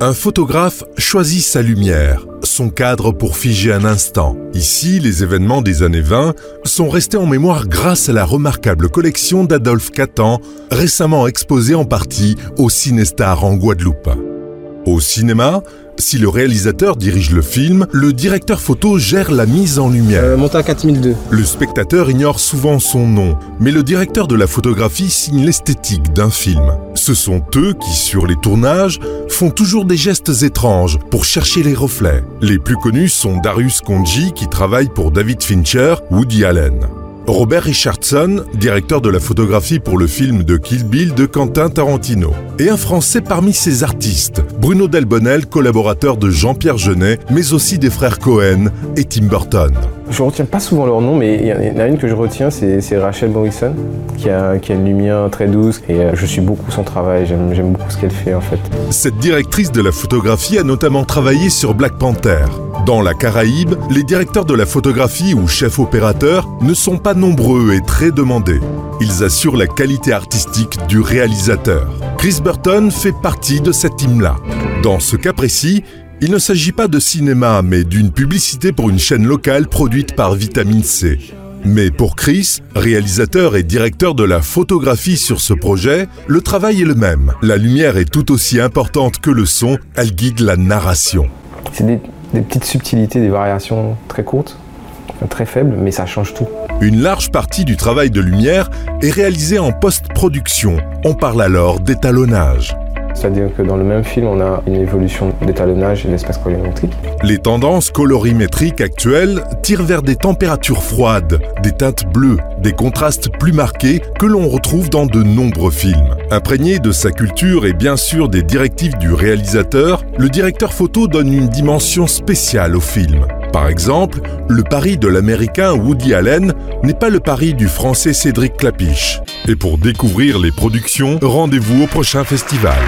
Un photographe choisit sa lumière, son cadre pour figer un instant. Ici, les événements des années 20 sont restés en mémoire grâce à la remarquable collection d'Adolphe Catan, récemment exposée en partie au Cinestar en Guadeloupe. Au cinéma, si le réalisateur dirige le film, le directeur photo gère la mise en lumière. Euh, monte à 4002. Le spectateur ignore souvent son nom, mais le directeur de la photographie signe l'esthétique d'un film. Ce sont eux qui, sur les tournages, font toujours des gestes étranges pour chercher les reflets. Les plus connus sont Darius Konji qui travaille pour David Fincher, Woody Allen. Robert Richardson, directeur de la photographie pour le film de Kill Bill de Quentin Tarantino. Et un Français parmi ces artistes, Bruno Delbonnel, collaborateur de Jean-Pierre Jeunet, mais aussi des frères Cohen et Tim Burton. Je retiens pas souvent leur nom, mais il y en a une que je retiens, c'est Rachel Morrison, qui a, qui a, une lumière très douce, et euh, je suis beaucoup son travail, j'aime beaucoup ce qu'elle fait en fait. Cette directrice de la photographie a notamment travaillé sur Black Panther. Dans la Caraïbe, les directeurs de la photographie ou chefs opérateurs ne sont pas nombreux et très demandés. Ils assurent la qualité artistique du réalisateur. Chris Burton fait partie de cette team-là. Dans ce cas précis, il ne s'agit pas de cinéma, mais d'une publicité pour une chaîne locale produite par Vitamine C. Mais pour Chris, réalisateur et directeur de la photographie sur ce projet, le travail est le même. La lumière est tout aussi importante que le son, elle guide la narration. C'est des, petites subtilités, des variations très courtes, très faibles, mais ça change tout. Une large partie du travail de lumière est réalisée en post-production. On parle alors d'étalonnage. C'est-à-dire que dans le même film, on a une évolution d'étalonnage et l'espace colorimétrique. Les tendances colorimétriques actuelles tirent vers des températures froides, des teintes bleues, des contrastes plus marqués que l'on retrouve dans de nombreux films. Imprégné de sa culture et bien sûr des directives du réalisateur, le directeur photo donne une dimension spéciale au film. Par exemple, le pari de l'américain Woody Allen n'est pas le pari du français Cédric Clapiche. Et pour découvrir les productions, rendez-vous au prochain festival.